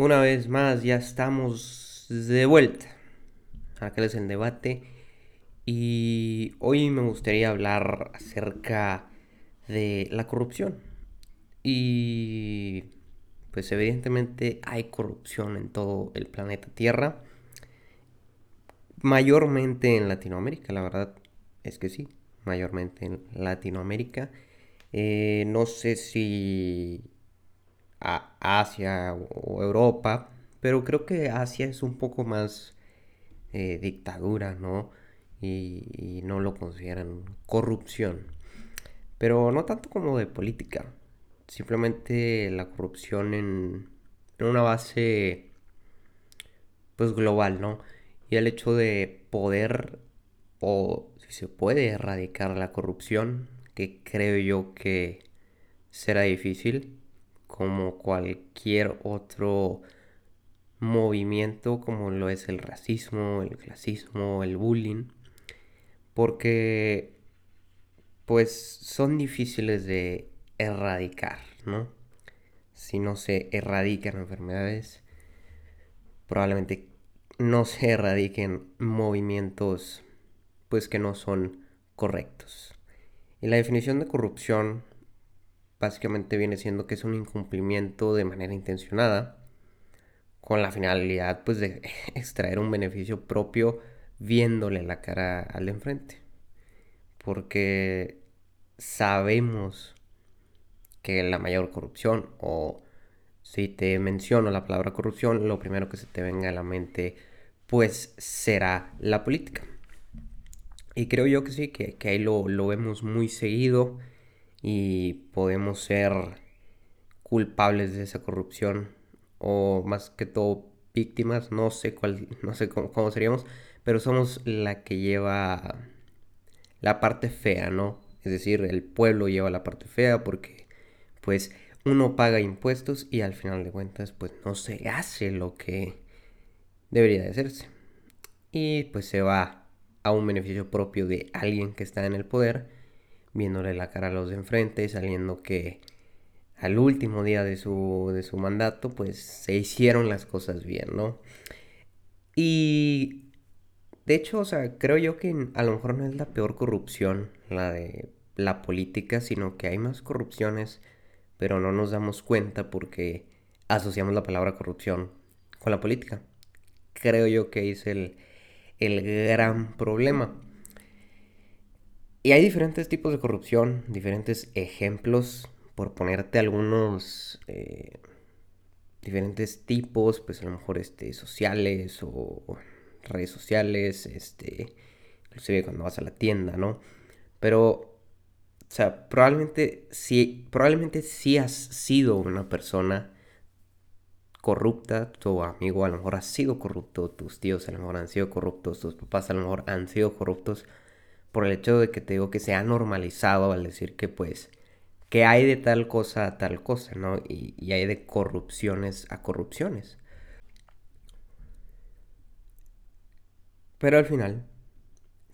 Una vez más, ya estamos de vuelta. Acá es el debate. Y hoy me gustaría hablar acerca de la corrupción. Y pues evidentemente hay corrupción en todo el planeta Tierra. Mayormente en Latinoamérica, la verdad es que sí. Mayormente en Latinoamérica. Eh, no sé si a Asia o Europa, pero creo que Asia es un poco más eh, dictadura, ¿no? Y, no lo consideran corrupción. Pero no tanto como de política, simplemente la corrupción en, en una base pues global, ¿no? Y el hecho de poder o si se puede erradicar la corrupción, que creo yo que será difícil, como cualquier otro movimiento como lo es el racismo, el clasismo, el bullying, porque pues son difíciles de erradicar, ¿no? Si no se erradican enfermedades, probablemente no se erradiquen movimientos pues que no son correctos. Y la definición de corrupción básicamente viene siendo que es un incumplimiento de manera intencionada con la finalidad pues de extraer un beneficio propio viéndole la cara al de enfrente. Porque sabemos que la mayor corrupción o si te menciono la palabra corrupción, lo primero que se te venga a la mente pues será la política. Y creo yo que sí, que, ahí lo, lo vemos muy seguido y podemos ser culpables de esa corrupción o más que todo víctimas, no sé cuál, no sé cómo, seríamos, pero somos la que lleva la parte fea, ¿no? Es decir, el pueblo lleva la parte fea porque pues uno paga impuestos y al final de cuentas pues no se hace lo que debería de hacerse. Y pues se va a un beneficio propio de alguien que está en el poder viéndole la cara a los de enfrente, sabiendo que al último día de su, de su mandato, pues se hicieron las cosas bien, ¿no? Y de hecho, o sea, creo yo que a lo mejor no es la peor corrupción la de la política, sino que hay más corrupciones, pero no nos damos cuenta porque asociamos la palabra corrupción con la política. Creo yo que es el, el gran problema. Y hay diferentes tipos de corrupción, diferentes ejemplos, por ponerte algunos eh, diferentes tipos, pues a lo mejor este, sociales o redes sociales, este, inclusive cuando vas a la tienda, ¿no? Pero, o sea, probablemente sí, probablemente sí has sido una persona corrupta, tu amigo a lo mejor ha sido corrupto, tus tíos a lo mejor han sido corruptos, tus papás a lo mejor han sido corruptos, por el hecho de que te digo que se ha normalizado al decir que pues que hay de tal cosa a tal cosa, ¿no? Y, y hay de corrupciones a corrupciones. Pero al final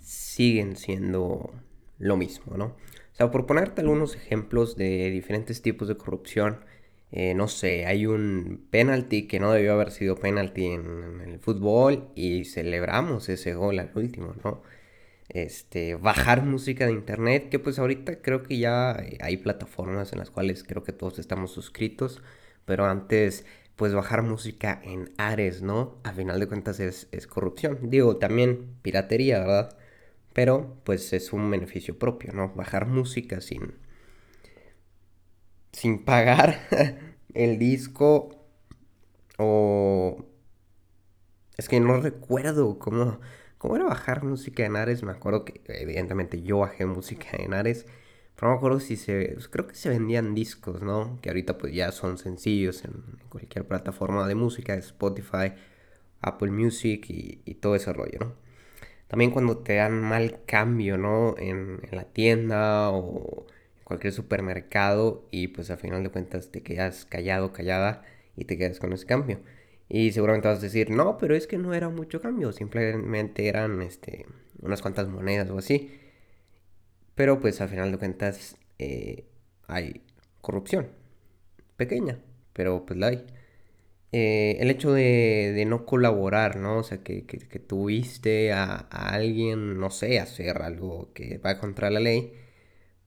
siguen siendo lo mismo, ¿no? O sea, por ponerte algunos ejemplos de diferentes tipos de corrupción, eh, no sé, hay un penalti que no debió haber sido penalti en, en, el fútbol y celebramos ese gol al último, ¿no? Este, bajar música de internet, que pues ahorita creo que ya hay plataformas en las cuales creo que todos estamos suscritos, pero antes pues bajar música en Ares, ¿no? A final de cuentas es, corrupción. Digo, también piratería, ¿verdad? Pero pues es un beneficio propio, ¿no? Bajar música sin, sin pagar el disco o... Es que no recuerdo cómo ¿Cómo era bajar música en Ares? Me acuerdo que evidentemente yo bajé música en Ares. Pero no me acuerdo si se... Pues, creo que se vendían discos, ¿no? Que ahorita pues ya son sencillos en, cualquier plataforma de música, Spotify, Apple Music y, todo ese rollo, ¿no? También cuando te dan mal cambio, ¿no? En, en la tienda o en cualquier supermercado y pues a final de cuentas te quedas callado, callada y te quedas con ese cambio. Y seguramente vas a decir, no, pero es que no era mucho cambio, simplemente eran este, unas cuantas monedas o así. Pero pues al final de cuentas eh, hay corrupción, pequeña, pero pues la hay. eh, el hecho de, no colaborar, ¿no? O sea, que, tuviste a, alguien, no sé, hacer algo que va contra la ley,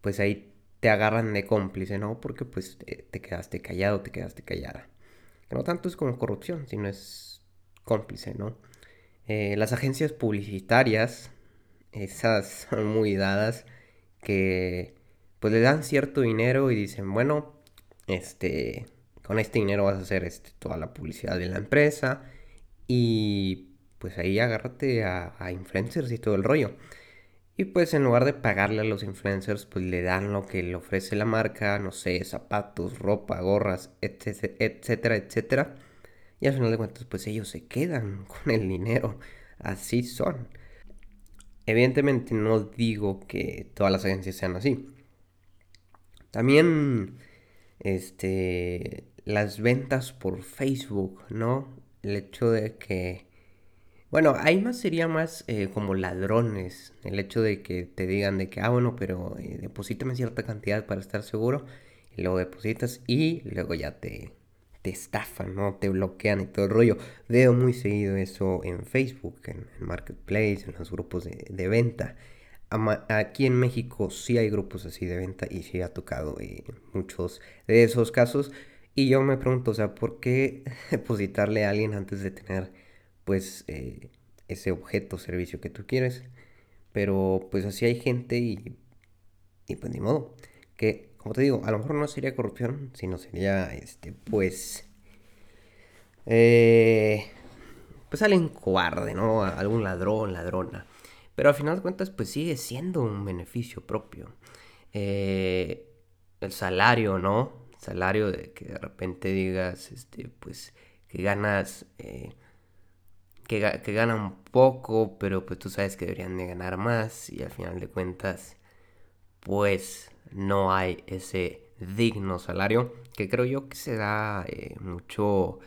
pues ahí te agarran de cómplice, ¿no? Porque pues te quedaste callado, te quedaste callada. Que no tanto es como corrupción, sino es cómplice, ¿no? Eh, las agencias publicitarias, esas son muy dadas, que pues le dan cierto dinero y dicen, bueno, este, con este dinero vas a hacer este, toda la publicidad de la empresa y pues ahí agárrate a, influencers y todo el rollo. Y pues en lugar de pagarle a los influencers, pues le dan lo que le ofrece la marca, no sé, zapatos, ropa, gorras, etcétera, etcétera. Y al final de cuentas, pues ellos se quedan con el dinero. Así son. Evidentemente no digo que todas las agencias sean así. También, este, las ventas por Facebook, ¿no? El hecho de que... Bueno, ahí más sería más eh, como ladrones. El hecho de que te digan de que, ah, bueno, pero eh, deposítame cierta cantidad para estar seguro. Y luego depositas y luego ya te, te estafan, ¿no? Te bloquean y todo el rollo. Veo muy seguido eso en Facebook, en, Marketplace, en los grupos de, venta. Aquí en México sí hay grupos así de venta y sí ha tocado eh, muchos de esos casos. Y yo me pregunto, o sea, ¿por qué depositarle a alguien antes de tener, pues, eh, ese objeto o servicio que tú quieres? Pero, pues, así hay gente y, y, pues, ni modo. Que, como te digo, a lo mejor no sería corrupción, sino sería, este, pues, eh, pues, alguien cobarde, ¿no? Algún ladrón, ladrona. Pero al final de cuentas, pues, sigue siendo un beneficio propio. Eh, el salario, ¿no? salario de que de repente digas, este, pues, que ganas, eh, que, ganan poco, pero pues tú sabes que deberían de ganar más y al final de cuentas, pues, no hay ese digno salario, que creo yo que se da eh, mucho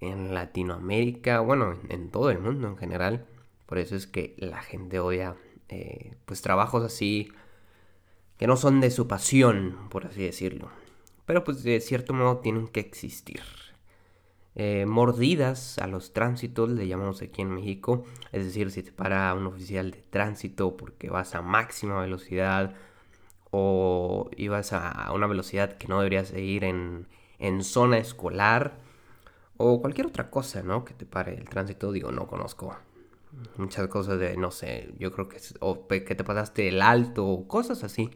en Latinoamérica, bueno, en, todo el mundo en general. Por eso es que la gente odia, eh, pues, trabajos así que no son de su pasión, por así decirlo pero pues de cierto modo tienen que existir. Eh, mordidas a los tránsitos, le llamamos aquí en México, es decir, si te para un oficial de tránsito porque vas a máxima velocidad o ibas a una velocidad que no deberías ir en, en zona escolar o cualquier otra cosa, ¿no? Que te pare el tránsito, digo, no conozco muchas cosas de, no sé, yo creo que, o que te pasaste el alto, o cosas así.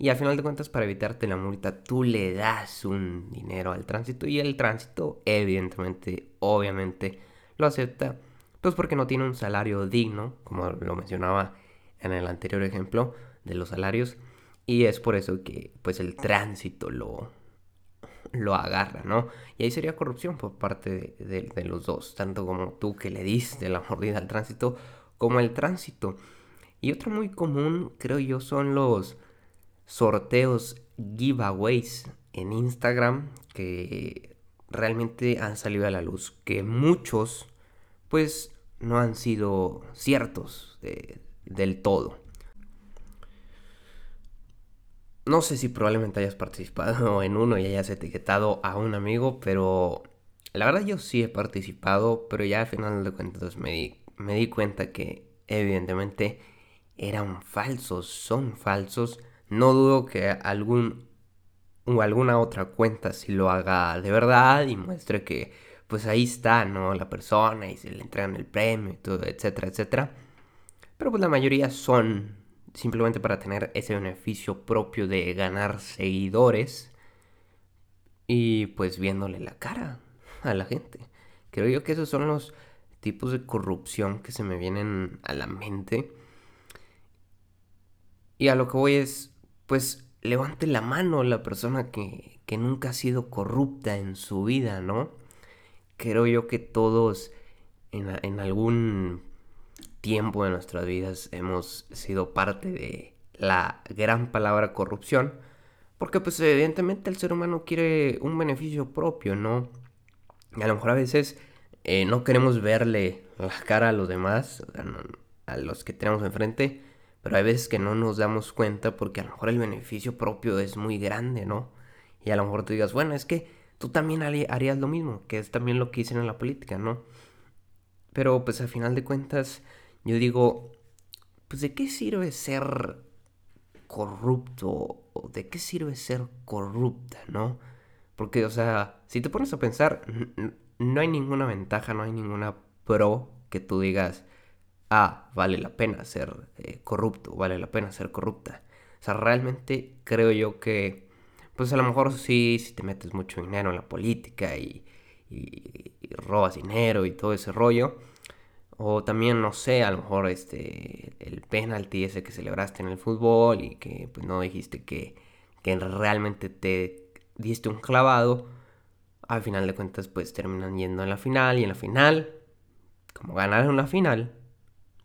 Y al final de cuentas, para evitarte la multa, tú le das un dinero al tránsito y el tránsito, evidentemente, obviamente, lo acepta. Pues porque no tiene un salario digno, como lo mencionaba en el anterior ejemplo de los salarios. Y es por eso que pues el tránsito lo, lo agarra, ¿no? Y ahí sería corrupción por parte de, de, los dos, tanto como tú que le diste la mordida al tránsito, como el tránsito. Y otro muy común, creo yo, son los sorteos, giveaways en Instagram que realmente han salido a la luz. Que muchos, pues, no han sido ciertos del todo. No sé si probablemente hayas participado en uno y hayas etiquetado a un amigo, pero la verdad yo sí he participado, pero ya al final de cuentas me di, me di cuenta que evidentemente eran falsos, son falsos no dudo que algún o alguna otra cuenta si lo haga de verdad y muestre que pues ahí está, ¿no? La persona y se le entregan el premio y todo, etcétera, etcétera. Pero pues la mayoría son simplemente para tener ese beneficio propio de ganar seguidores y pues viéndole la cara a la gente. Creo yo que esos son los tipos de corrupción que se me vienen a la mente. Y a lo que voy es, pues levante la mano la persona que, nunca ha sido corrupta en su vida, ¿no? Creo yo que todos en, algún tiempo de nuestras vidas hemos sido parte de la gran palabra corrupción, porque pues evidentemente el ser humano quiere un beneficio propio, ¿no? Y a lo mejor a veces eh, no queremos verle la cara a los demás, a los que tenemos enfrente, pero hay veces que no nos damos cuenta porque a lo mejor el beneficio propio es muy grande, ¿no? Y a lo mejor tú digas, bueno, es que tú también harías lo mismo, que es también lo que dicen en la política, ¿no? Pero pues al final de cuentas, yo digo, pues de qué sirve ser corrupto o de qué sirve ser corrupta, ¿no? Porque, o sea, si te pones a pensar, no hay ninguna ventaja, no hay ninguna pro que tú digas, ah, vale la pena ser eh, corrupto, vale la pena ser corrupta. O sea, realmente creo yo que, pues a lo mejor sí, si te metes mucho dinero en la política y, robas dinero y todo ese rollo, o también, no sé, a lo mejor este, el penalti ese que celebraste en el fútbol y que pues no dijiste que, que realmente te diste un clavado, al final de cuentas pues terminan yendo en la final y en la final, como ganaron la final,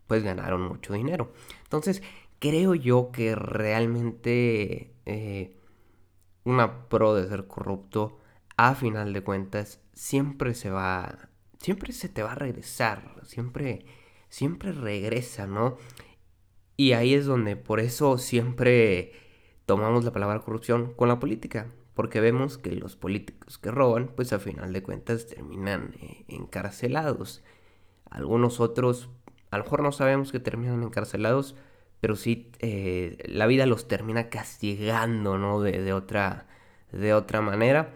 pues ganaron mucho dinero. Entonces, creo yo que realmente eh, una pro de ser corrupto, a final de cuentas, siempre se va, siempre se te va a regresar, siempre, siempre regresa, ¿no? Y ahí es donde por eso siempre tomamos la palabra corrupción con la política, porque vemos que los políticos que roban, pues a final de cuentas terminan eh, encarcelados. Algunos otros a lo mejor no sabemos que terminan encarcelados, pero sí eh, la vida los termina castigando, ¿no? De, otra, de otra manera.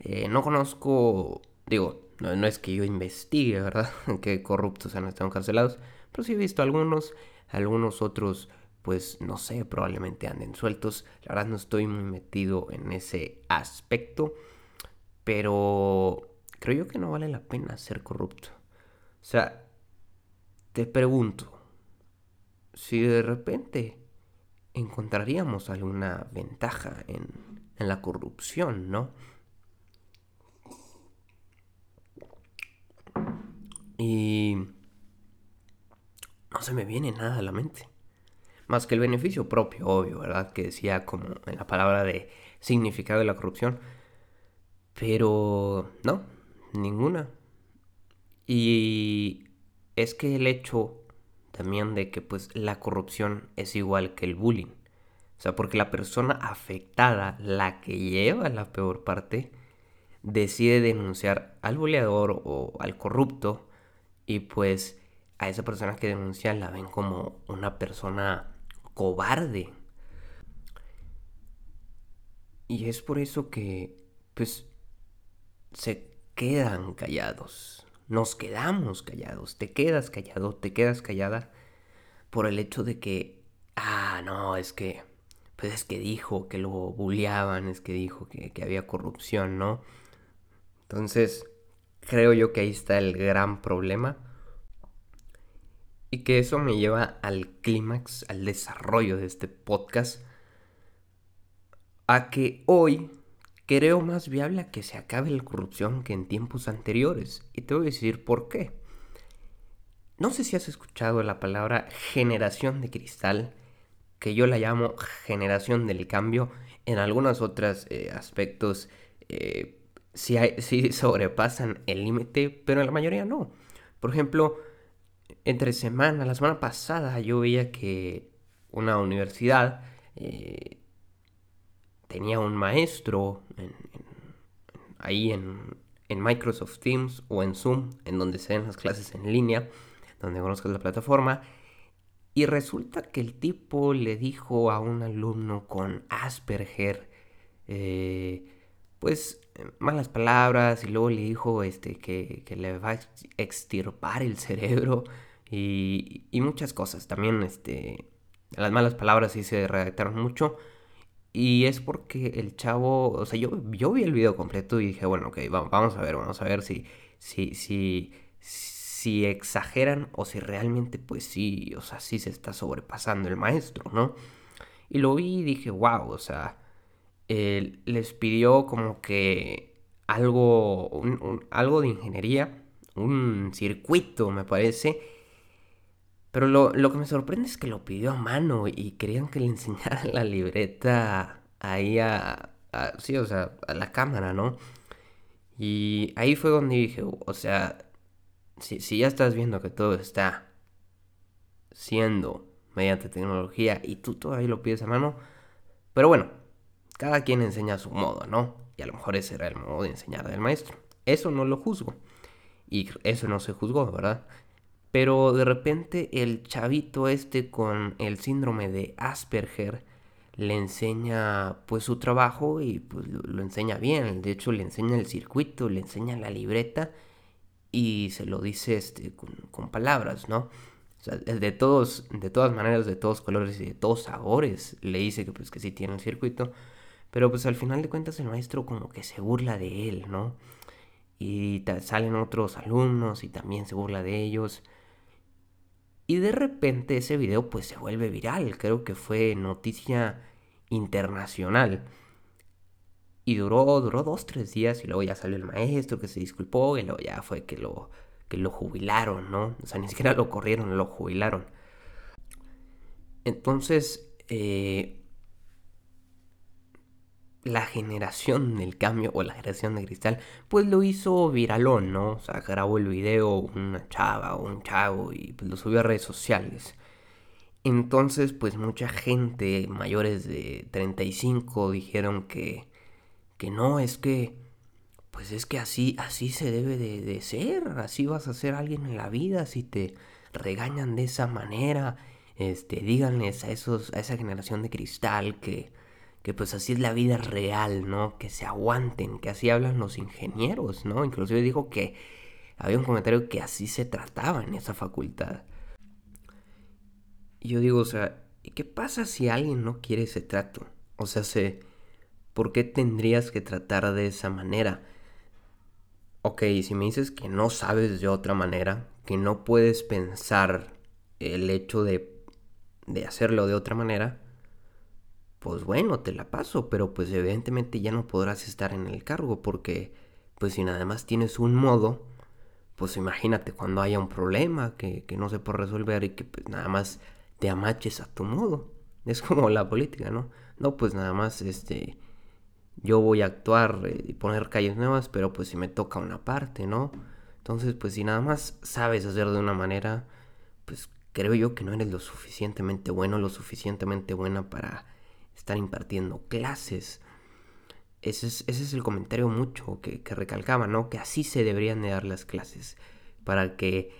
Eh, no conozco, digo, no, es que yo investigue, ¿verdad? que corruptos han estado encarcelados, pero sí he visto algunos, algunos otros, pues no sé, probablemente anden sueltos. La verdad no estoy muy metido en ese aspecto, pero creo yo que no vale la pena ser corrupto. O sea, te pregunto, si de repente encontraríamos alguna ventaja en, la corrupción, ¿no? Y no se me viene nada a la mente. Más que el beneficio propio, obvio, ¿verdad? Que decía como en la palabra de significado de la corrupción. Pero no, ninguna. Y es que el hecho también de que pues la corrupción es igual que el bullying. O sea, porque la persona afectada, la que lleva la peor parte, decide denunciar al buleador o al corrupto y pues a esa persona que denuncia la ven como una persona cobarde. Y es por eso que pues se quedan callados nos quedamos callados, te quedas callado, te quedas callada por el hecho de que, ah, no, es que, pues es que dijo que lo bulleaban, es que dijo que, que había corrupción, ¿no? Entonces, creo yo que ahí está el gran problema. Y que eso me lleva al clímax, al desarrollo de este podcast. A que hoy creo más viable que se acabe la corrupción que en tiempos anteriores. Y te voy a decir por qué. No sé si has escuchado la palabra generación de cristal, que yo la llamo generación del cambio. En algunos otros eh, aspectos eh, sí, sobrepasan el límite, pero en la mayoría no. Por ejemplo, entre semana, la semana pasada yo veía que una universidad eh, tenía un maestro ahí en, Microsoft Teams o en Zoom, en donde se den las clases en línea, donde conozcas la plataforma. Y resulta que el tipo le dijo a un alumno con Asperger, eh, pues malas palabras, y luego le dijo este, que, le va a extirpar el cerebro y, y muchas cosas. También este, las malas palabras sí se redactaron mucho. Y es porque el chavo, o sea, yo, yo vi el video completo y dije, bueno, ok, vamos a ver, vamos a ver si, si, si, si exageran o si realmente, pues sí, o sea, sí se está sobrepasando el maestro, ¿no? Y lo vi y dije, wow, o sea, les pidió como que algo, algo de ingeniería, un circuito, me parece, pero lo, que me sorprende es que lo pidió a mano y querían que le enseñara la libreta ahí a, sí, o sea, a la cámara, ¿no? Y ahí fue donde dije, o sea, si, si ya estás viendo que todo está siendo mediante tecnología y tú todavía lo pides a mano, pero bueno, cada quien enseña a su modo, ¿no? Y a lo mejor ese era el modo de enseñar del maestro. Eso no lo juzgo. Y eso no se juzgó, ¿verdad? Pero de repente el chavito este con el síndrome de Asperger le enseña pues su trabajo y pues lo, enseña bien. De hecho le enseña el circuito, le enseña la libreta y se lo dice este, con, palabras, ¿no? De, todos, de todas maneras, de todos colores y de todos sabores, le dice que pues que sí tiene el circuito. Pero pues al final de cuentas el maestro como que se burla de él, ¿no? Y salen otros alumnos y también se burla de ellos. Y de repente ese video pues se vuelve viral, creo que fue noticia internacional. Y duró, duró dos, tres días y luego ya salió el maestro que se disculpó y luego ya fue que lo, que lo jubilaron, ¿no? O sea, ni siquiera lo corrieron, lo jubilaron. Entonces, eh, la generación del cambio o la generación de cristal, pues lo hizo viralón, ¿no? O sea, grabó el video una chava o un chavo y pues lo subió a redes sociales. Entonces, pues mucha gente mayores de 35 dijeron que, que no, es que, pues es que así, así se debe de, de ser, así vas a ser alguien en la vida, si te regañan de esa manera, este, díganles a, esos, a esa generación de cristal que, que pues así es la vida real, ¿no? Que se aguanten, que así hablan los ingenieros, ¿no? Inclusive dijo que había un comentario que así se trataba en esa facultad. Y yo digo, o sea, ¿y qué pasa si alguien no quiere ese trato? O sea, sé, ¿por qué tendrías que tratar de esa manera? Ok, si me dices que no sabes de otra manera, que no puedes pensar el hecho de, de hacerlo de otra manera, pues bueno, te la paso, pero pues evidentemente ya no podrás estar en el cargo porque pues si nada más tienes un modo, pues imagínate cuando haya un problema que, no se puede resolver y que pues nada más te amaches a tu modo. Es como la política, ¿no? No, pues nada más este yo voy a actuar eh, y poner calles nuevas, pero pues si me toca una parte, ¿no? Entonces, pues si nada más sabes hacer de una manera, pues creo yo que no eres lo suficientemente bueno, lo suficientemente buena para estar impartiendo clases. Ese es, ese es el comentario mucho que, recalcaba, ¿no? Que así se deberían de dar las clases para que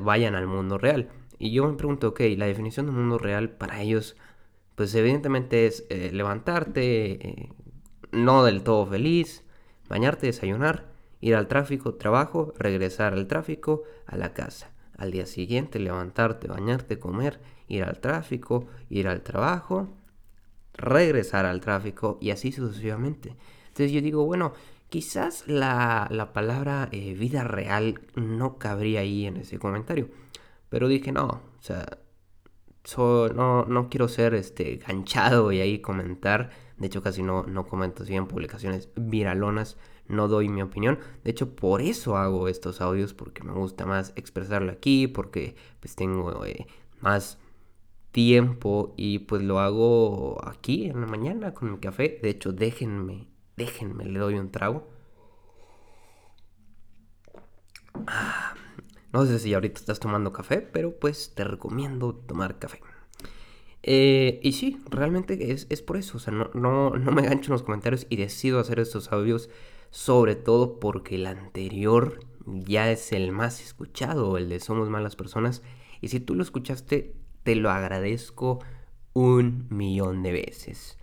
vayan al mundo real. Y yo me pregunto, ok, la definición del mundo real para ellos, pues evidentemente es eh, levantarte, eh, no del todo feliz, bañarte, desayunar, ir al tráfico, trabajo, regresar al tráfico, a la casa. Al día siguiente levantarte, bañarte, comer, ir al tráfico, ir al trabajo, regresar al tráfico y así sucesivamente. Entonces yo digo, bueno, quizás la, palabra eh, vida real no cabría ahí en ese comentario. Pero dije, no, o sea, no, no quiero ser este, ganchado y ahí comentar. De hecho, casi no, no comento así en publicaciones viralonas. No doy mi opinión. De hecho, por eso hago estos audios. Porque me gusta más expresarlo aquí. Porque pues tengo eh, más tiempo y pues lo hago aquí en la mañana con mi café. De hecho, déjenme, déjenme, le doy un trago. Ah, no sé si ahorita estás tomando café, pero pues te recomiendo tomar café. Eh, y sí, realmente es, por eso. O sea, no, no, no me gancho en los comentarios y decido hacer estos audios. Sobre todo porque el anterior ya es el más escuchado, el de Somos Malas Personas. Y si tú lo escuchaste, te lo agradezco un millón de veces.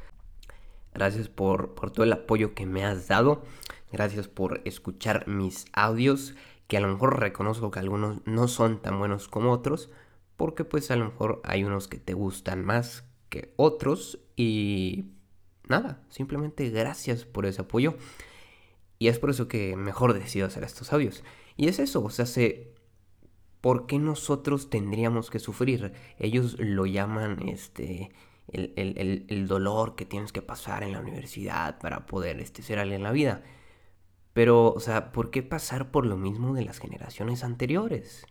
Gracias por, todo el apoyo que me has dado. Gracias por escuchar mis audios, que a lo mejor reconozco que algunos no son tan buenos como otros, porque pues a lo mejor hay unos que te gustan más que otros y nada, simplemente gracias por ese apoyo. Y es por eso que mejor decido hacer estos audios. Y es eso, o sea, se, ¿por qué nosotros tendríamos que sufrir? Ellos lo llaman este, el, dolor que tienes que pasar en la universidad para poder este, ser alguien en la vida. Pero, o sea, ¿por qué pasar por lo mismo de las generaciones anteriores?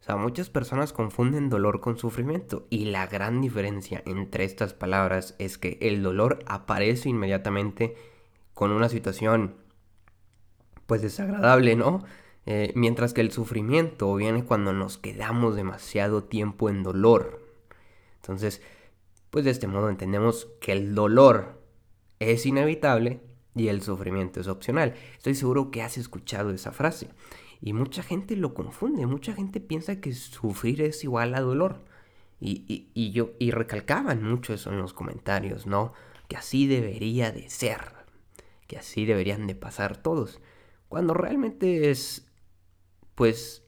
O sea, muchas personas confunden dolor con sufrimiento y la gran diferencia entre estas palabras es que el dolor aparece inmediatamente con una situación pues desagradable, ¿no? Eh, mientras que el sufrimiento viene cuando nos quedamos demasiado tiempo en dolor. Entonces, pues de este modo entendemos que el dolor es inevitable y el sufrimiento es opcional. Estoy seguro que has escuchado esa frase. Y mucha gente lo confunde, mucha gente piensa que sufrir es igual a dolor. Y, yo, y recalcaban mucho eso en los comentarios, ¿no? Que así debería de ser, que así deberían de pasar todos. Cuando realmente es, pues,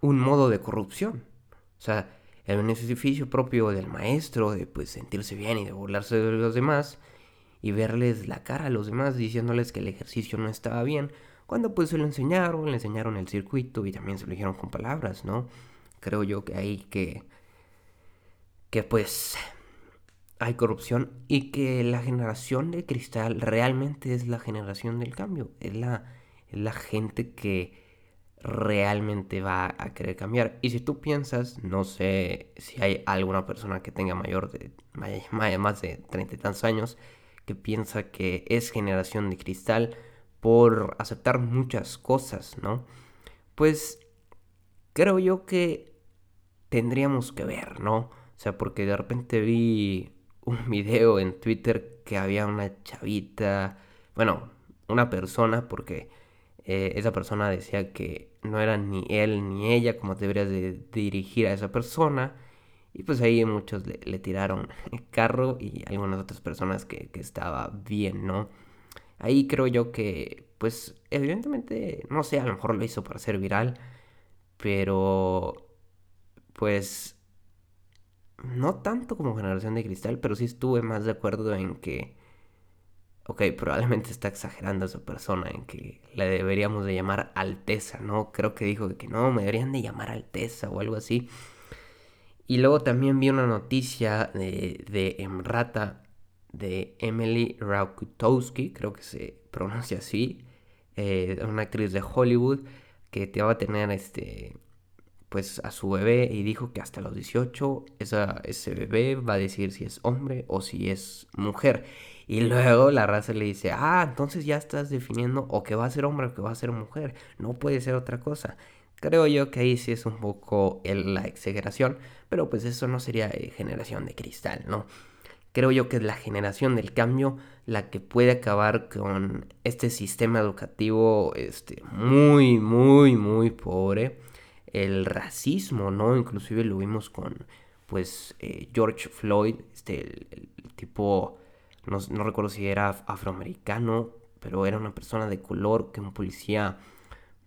un modo de corrupción. O sea, el beneficio propio del maestro de pues sentirse bien y de burlarse de los demás y verles la cara a los demás diciéndoles que el ejercicio no estaba bien, cuando pues se lo enseñaron, le enseñaron el circuito y también se lo dijeron con palabras, ¿no? Creo yo que hay que que pues hay corrupción y que la generación de cristal realmente es la generación del cambio, es la, es la gente que realmente va a querer cambiar. Y si tú piensas, no sé si hay alguna persona que tenga mayor de más de treinta y tantos años que piensa que es generación de cristal por aceptar muchas cosas, ¿no? Pues creo yo que tendríamos que ver, ¿no? O sea, porque de repente vi un video en Twitter que había una chavita, bueno, una persona, porque eh, esa persona decía que no era ni él ni ella como deberías de dirigir a esa persona. Y pues ahí muchos le, tiraron el carro y algunas otras personas que, que estaba bien, ¿no? Ahí creo yo que, pues, evidentemente, no sé, a lo mejor lo hizo para ser viral, pero, pues, no tanto como generación de cristal, pero sí estuve más de acuerdo en que, ok, probablemente está exagerando esa persona, en que le deberíamos de llamar Alteza, ¿no? Creo que dijo que no, me deberían de llamar Alteza o algo así. Y luego también vi una noticia de, de Emrata, de Emily Raukutowski, creo que se pronuncia así, eh, una actriz de Hollywood que te va a tener este pues a su bebé y dijo que hasta los 18 esa, ese bebé va a decir si es hombre o si es mujer. Y luego la raza le dice, ah, entonces ya estás definiendo o que va a ser hombre o que va a ser mujer. No puede ser otra cosa. Creo yo que ahí sí es un poco la exageración, pero pues eso no sería eh, generación de cristal, ¿no? Creo yo que es la generación del cambio la que puede acabar con este sistema educativo este, muy, muy, muy pobre el racismo, ¿no? Inclusive lo vimos con, pues, eh, George Floyd, este, el, tipo, no, recuerdo si era afroamericano, pero era una persona de color que un policía,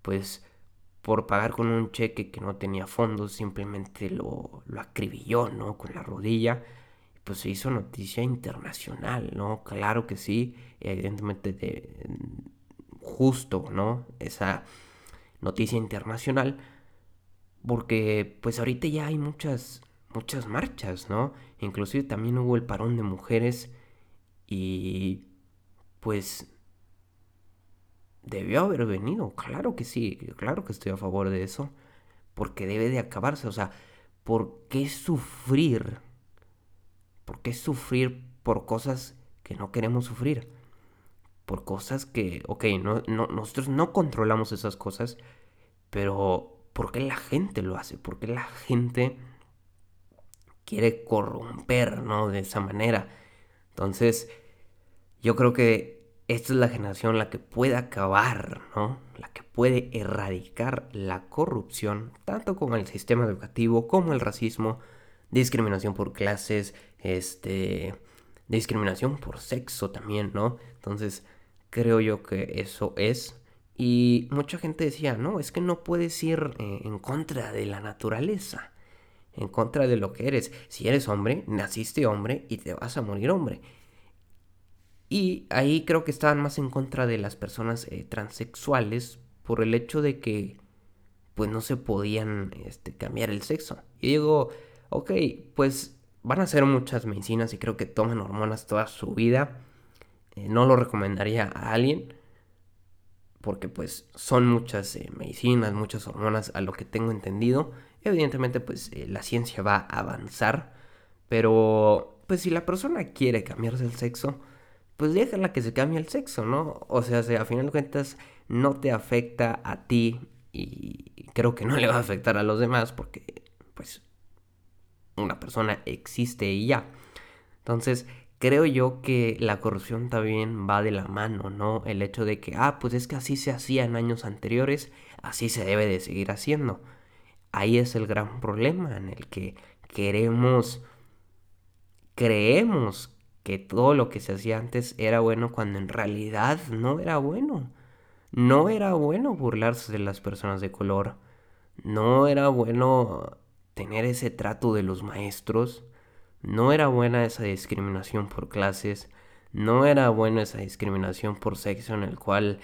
pues, por pagar con un cheque que no tenía fondos, simplemente lo, lo acribilló, ¿no? Con la rodilla. Pues se hizo noticia internacional, ¿no? Claro que sí, evidentemente de, justo, ¿no? Esa noticia internacional porque pues ahorita ya hay muchas, muchas marchas, ¿no? Inclusive también hubo el parón de mujeres y pues debió haber venido, claro que sí, claro que estoy a favor de eso, porque debe de acabarse, o sea, ¿por qué sufrir? ¿Por qué sufrir por cosas que no queremos sufrir? Por cosas que, ok, no, no, nosotros no controlamos esas cosas, pero ¿Por qué la gente lo hace? ¿Por qué la gente quiere corromper, ¿no? De esa manera. Entonces, yo creo que esta es la generación la que puede acabar, ¿no? La que puede erradicar la corrupción, tanto como el sistema educativo, como el racismo, discriminación por clases, este, discriminación por sexo también, ¿no? Entonces, creo yo que eso es y mucha gente decía, no, es que no puedes ir eh, en contra de la naturaleza, en contra de lo que eres. Si eres hombre, naciste hombre y te vas a morir hombre. Y ahí creo que estaban más en contra de las personas eh, transexuales por el hecho de que pues no se podían este, cambiar el sexo. Y digo, ok, pues van a hacer muchas medicinas y creo que toman hormonas toda su vida. Eh, no lo recomendaría a alguien porque pues son muchas eh, medicinas, muchas hormonas a lo que tengo entendido. Evidentemente pues eh, la ciencia va a avanzar, pero pues si la persona quiere cambiarse el sexo, pues déjala que se cambie el sexo, ¿no? O sea, si a final de cuentas no te afecta a ti y creo que no le va a afectar a los demás porque pues una persona existe y ya. Entonces, creo yo que la corrupción también va de la mano, ¿no? El hecho de que, ah, pues es que así se hacía en años anteriores, así se debe de seguir haciendo. Ahí es el gran problema en el que queremos, creemos que todo lo que se hacía antes era bueno cuando en realidad no era bueno. No era bueno burlarse de las personas de color. No era bueno tener ese trato de los maestros. No era buena esa discriminación por clases. No era buena esa discriminación por sexo en el cual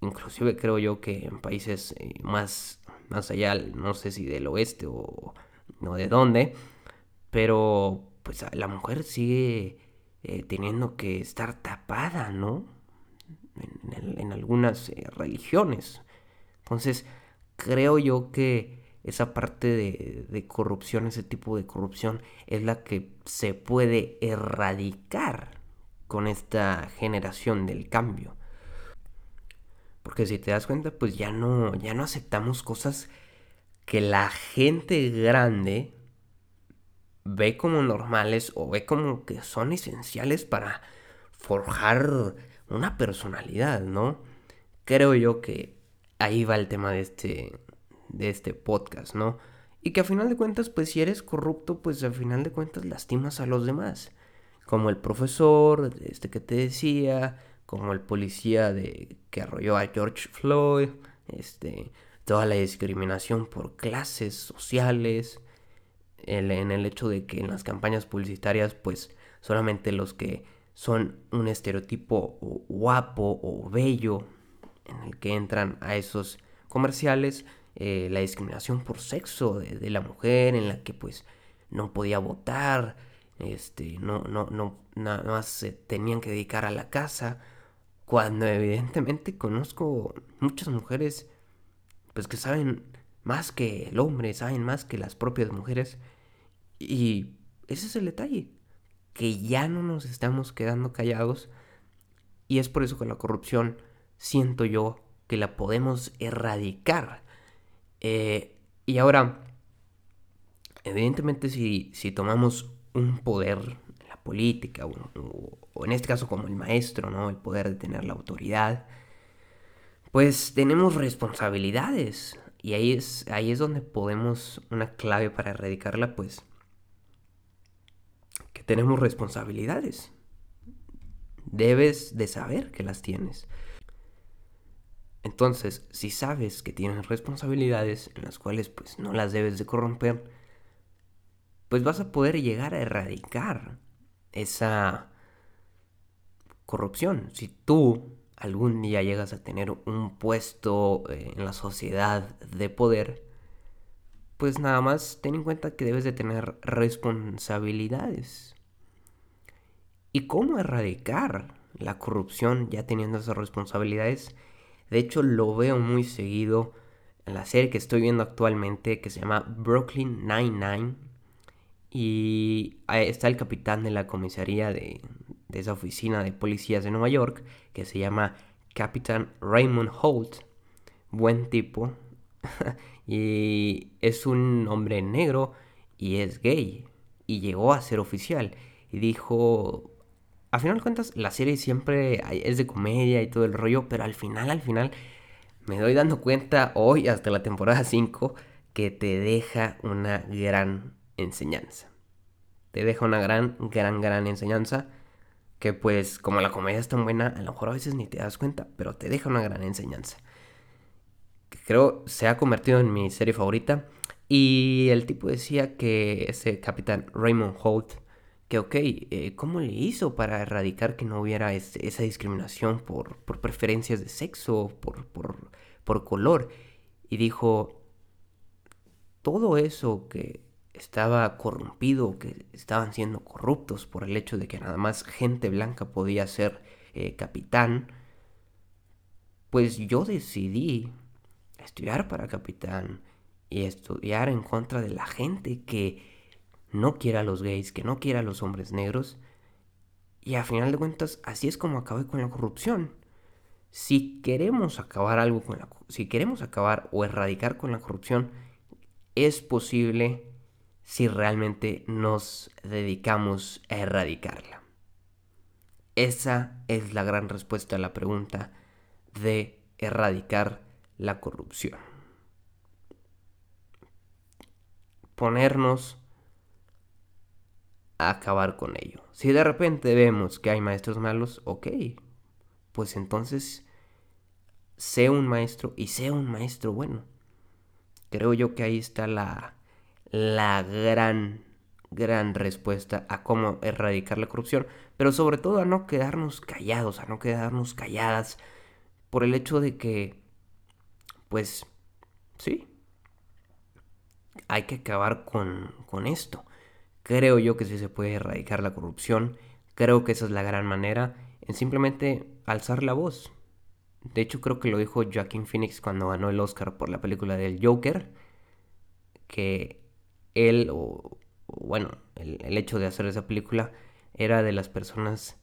inclusive creo yo que en países eh, más, más allá, no sé si del oeste o no de dónde, pero pues la mujer sigue eh, teniendo que estar tapada, ¿no? En, algunas eh, religiones. Entonces, creo yo que esa parte de, de, corrupción, ese tipo de corrupción, es la que se puede erradicar con esta generación del cambio. Porque si te das cuenta, pues ya no, ya no aceptamos cosas que la gente grande ve como normales o ve como que son esenciales para forjar una personalidad, ¿no? Creo yo que ahí va el tema de este, de este podcast, ¿no? Y que a final de cuentas, pues si eres corrupto, pues al final de cuentas lastimas a los demás. Como el profesor, este que te decía, como el policía de, que arrolló a George Floyd, este, toda la discriminación por clases sociales, en el hecho de que en las campañas publicitarias pues solamente los que son un estereotipo guapo o bello en el que entran a esos comerciales, eh, la discriminación por sexo de, la mujer en la que pues no podía votar, este, no, no, no, nada más se tenían que dedicar a la casa, cuando evidentemente conozco muchas mujeres pues que saben más que el hombre, saben más que las propias mujeres y ese es el detalle, que ya no nos estamos quedando callados y es por eso que la corrupción siento yo que la podemos erradicar. Eh, y ahora, evidentemente si, si, tomamos un poder política, o, o, en este caso como el maestro, ¿no? El poder de tener la autoridad, pues tenemos responsabilidades. Y ahí es, ahí es donde podemos, una clave para erradicarla, pues tenemos responsabilidades. Debes de saber que las tienes. Entonces, si sabes que tienes responsabilidades en las cuales pues no las debes de corromper, pues vas a poder llegar a erradicar esa corrupción. Si tú algún día llegas a tener un puesto eh, en la sociedad de poder, pues nada más ten en cuenta que debes de tener responsabilidades. ¿Y cómo erradicar la corrupción ya teniendo esas responsabilidades? De hecho, lo veo muy seguido en la serie que estoy viendo actualmente que se llama Brooklyn Nine-Nine. Y está el capitán de la comisaría de, esa oficina de policías de Nueva York que se llama Capitán Raymond Holt. Buen tipo. y es un hombre negro y es gay. Y llegó a ser oficial. Y dijo, a final de cuentas, la serie siempre es de comedia y todo el rollo, pero al final, al final, me doy dando cuenta hoy, hasta la temporada 5, que te deja una gran enseñanza. Te deja una gran, gran, gran enseñanza. Que pues, como la comedia es tan buena, a lo mejor a veces ni te das cuenta, pero te deja una gran enseñanza. creo se ha convertido en mi serie favorita. Y el tipo decía que ese capitán Raymond Holt que, ok, eh, ¿cómo le hizo para erradicar que no hubiera esa discriminación por, preferencias de sexo, por, por, color? Y dijo, todo eso que estaba corrompido, que estaban siendo corruptos por el hecho de que nada más gente blanca podía ser eh, capitán, pues yo decidí estudiar para capitán y estudiar en contra de la gente que no quiere a los gays, que no quiere a los hombres negros. Y a final de cuentas, así es como acabé con la corrupción. Si queremos acabar algo con la si queremos acabar o erradicar con la corrupción, es posible si realmente nos dedicamos a erradicarla. Esa es la gran respuesta a la pregunta de erradicar la corrupción. Ponernos a acabar con ello. Si de repente vemos que hay maestros malos, ok, pues entonces sé un maestro y sé un maestro bueno. Creo yo que ahí está la, la gran, gran respuesta a cómo erradicar la corrupción, pero sobre todo a no quedarnos callados, a no quedarnos calladas por el hecho de que, pues, sí, hay que acabar con, con esto. Creo yo que sí se puede erradicar la corrupción, creo que esa es la gran manera, en simplemente alzar la voz. De hecho, creo que lo dijo Joaquin Phoenix cuando ganó el Oscar por la película del Joker, que él, o, bueno, el, hecho de hacer esa película era de las personas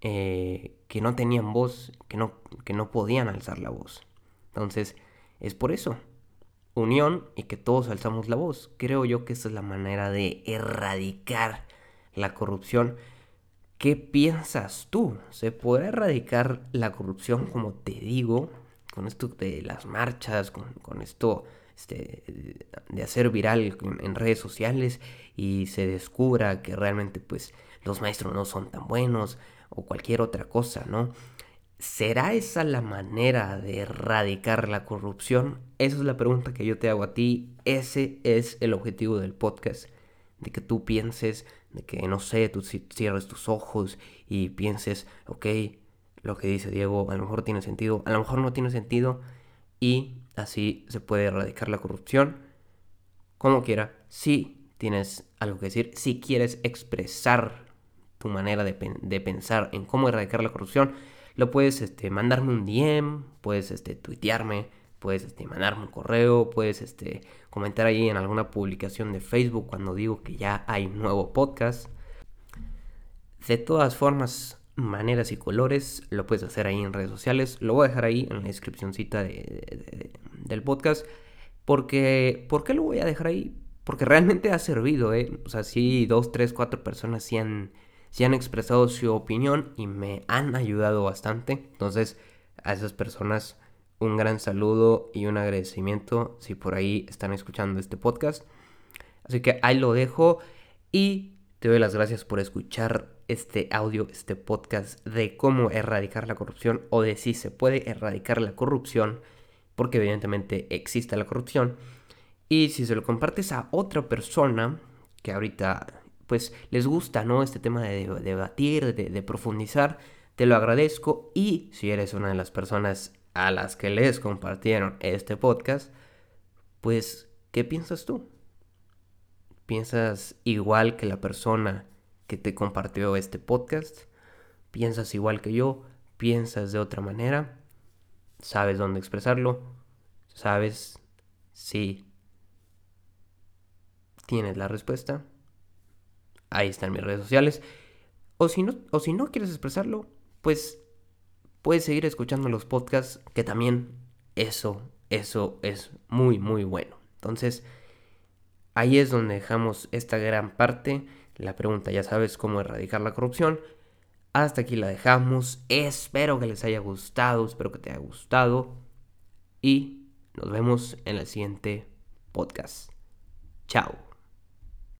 eh, que no tenían voz, que no, que no podían alzar la voz. Entonces, es por eso. Unión y que todos alzamos la voz. Creo yo que esa es la manera de erradicar la corrupción. ¿Qué piensas tú? ¿Se puede erradicar la corrupción, como te digo, con esto de las marchas, con, esto este, de hacer viral en redes sociales y se descubra que realmente pues los maestros no son tan buenos o cualquier otra cosa, ¿no? ¿Será esa la manera de erradicar la corrupción? Esa es la pregunta que yo te hago a ti. Ese es el objetivo del podcast. De que tú pienses, de que, no sé, tú cierres tus ojos y pienses, ok, lo que dice Diego a lo mejor tiene sentido, a lo mejor no tiene sentido. Y así se puede erradicar la corrupción. Como quiera, si tienes algo que decir, si quieres expresar tu manera de, pensar en cómo erradicar la corrupción, lo puedes este, mandarme un DM, puedes este, tuitearme, puedes este, mandarme un correo, puedes este, comentar ahí en alguna publicación de Facebook cuando digo que ya hay nuevo podcast. De todas formas, maneras y colores, lo puedes hacer ahí en redes sociales. Lo voy a dejar ahí en la descripcióncita del podcast. Porque, ¿Por qué lo voy a dejar ahí? Porque realmente ha servido, ¿eh? O sea, sí, dos, tres, cuatro personas sí han si han expresado su opinión y me han ayudado bastante. Entonces, a esas personas un gran saludo y un agradecimiento si por ahí están escuchando este podcast. Así que ahí lo dejo y te doy las gracias por escuchar este audio, este podcast de cómo erradicar la corrupción o de si se puede erradicar la corrupción, porque evidentemente existe la corrupción. Y si se lo compartes a otra persona que ahorita pues les gusta, ¿no? Este tema de, debatir, de, profundizar. Te lo agradezco y si eres una de las personas a las que les compartieron este podcast, pues, ¿qué piensas tú? ¿Piensas igual que la persona que te compartió este podcast? ¿Piensas igual que yo? ¿Piensas de otra manera? ¿Sabes dónde expresarlo? ¿Sabes si tienes la respuesta? ahí están mis redes sociales. O si no, o si no quieres expresarlo, pues puedes seguir escuchando los podcasts, que también eso, eso es muy, muy bueno. Entonces, ahí es donde dejamos esta gran parte. La pregunta, ya sabes cómo erradicar la corrupción. Hasta aquí la dejamos. Espero que les haya gustado, espero que te haya gustado. Y nos vemos en el siguiente podcast. Chao.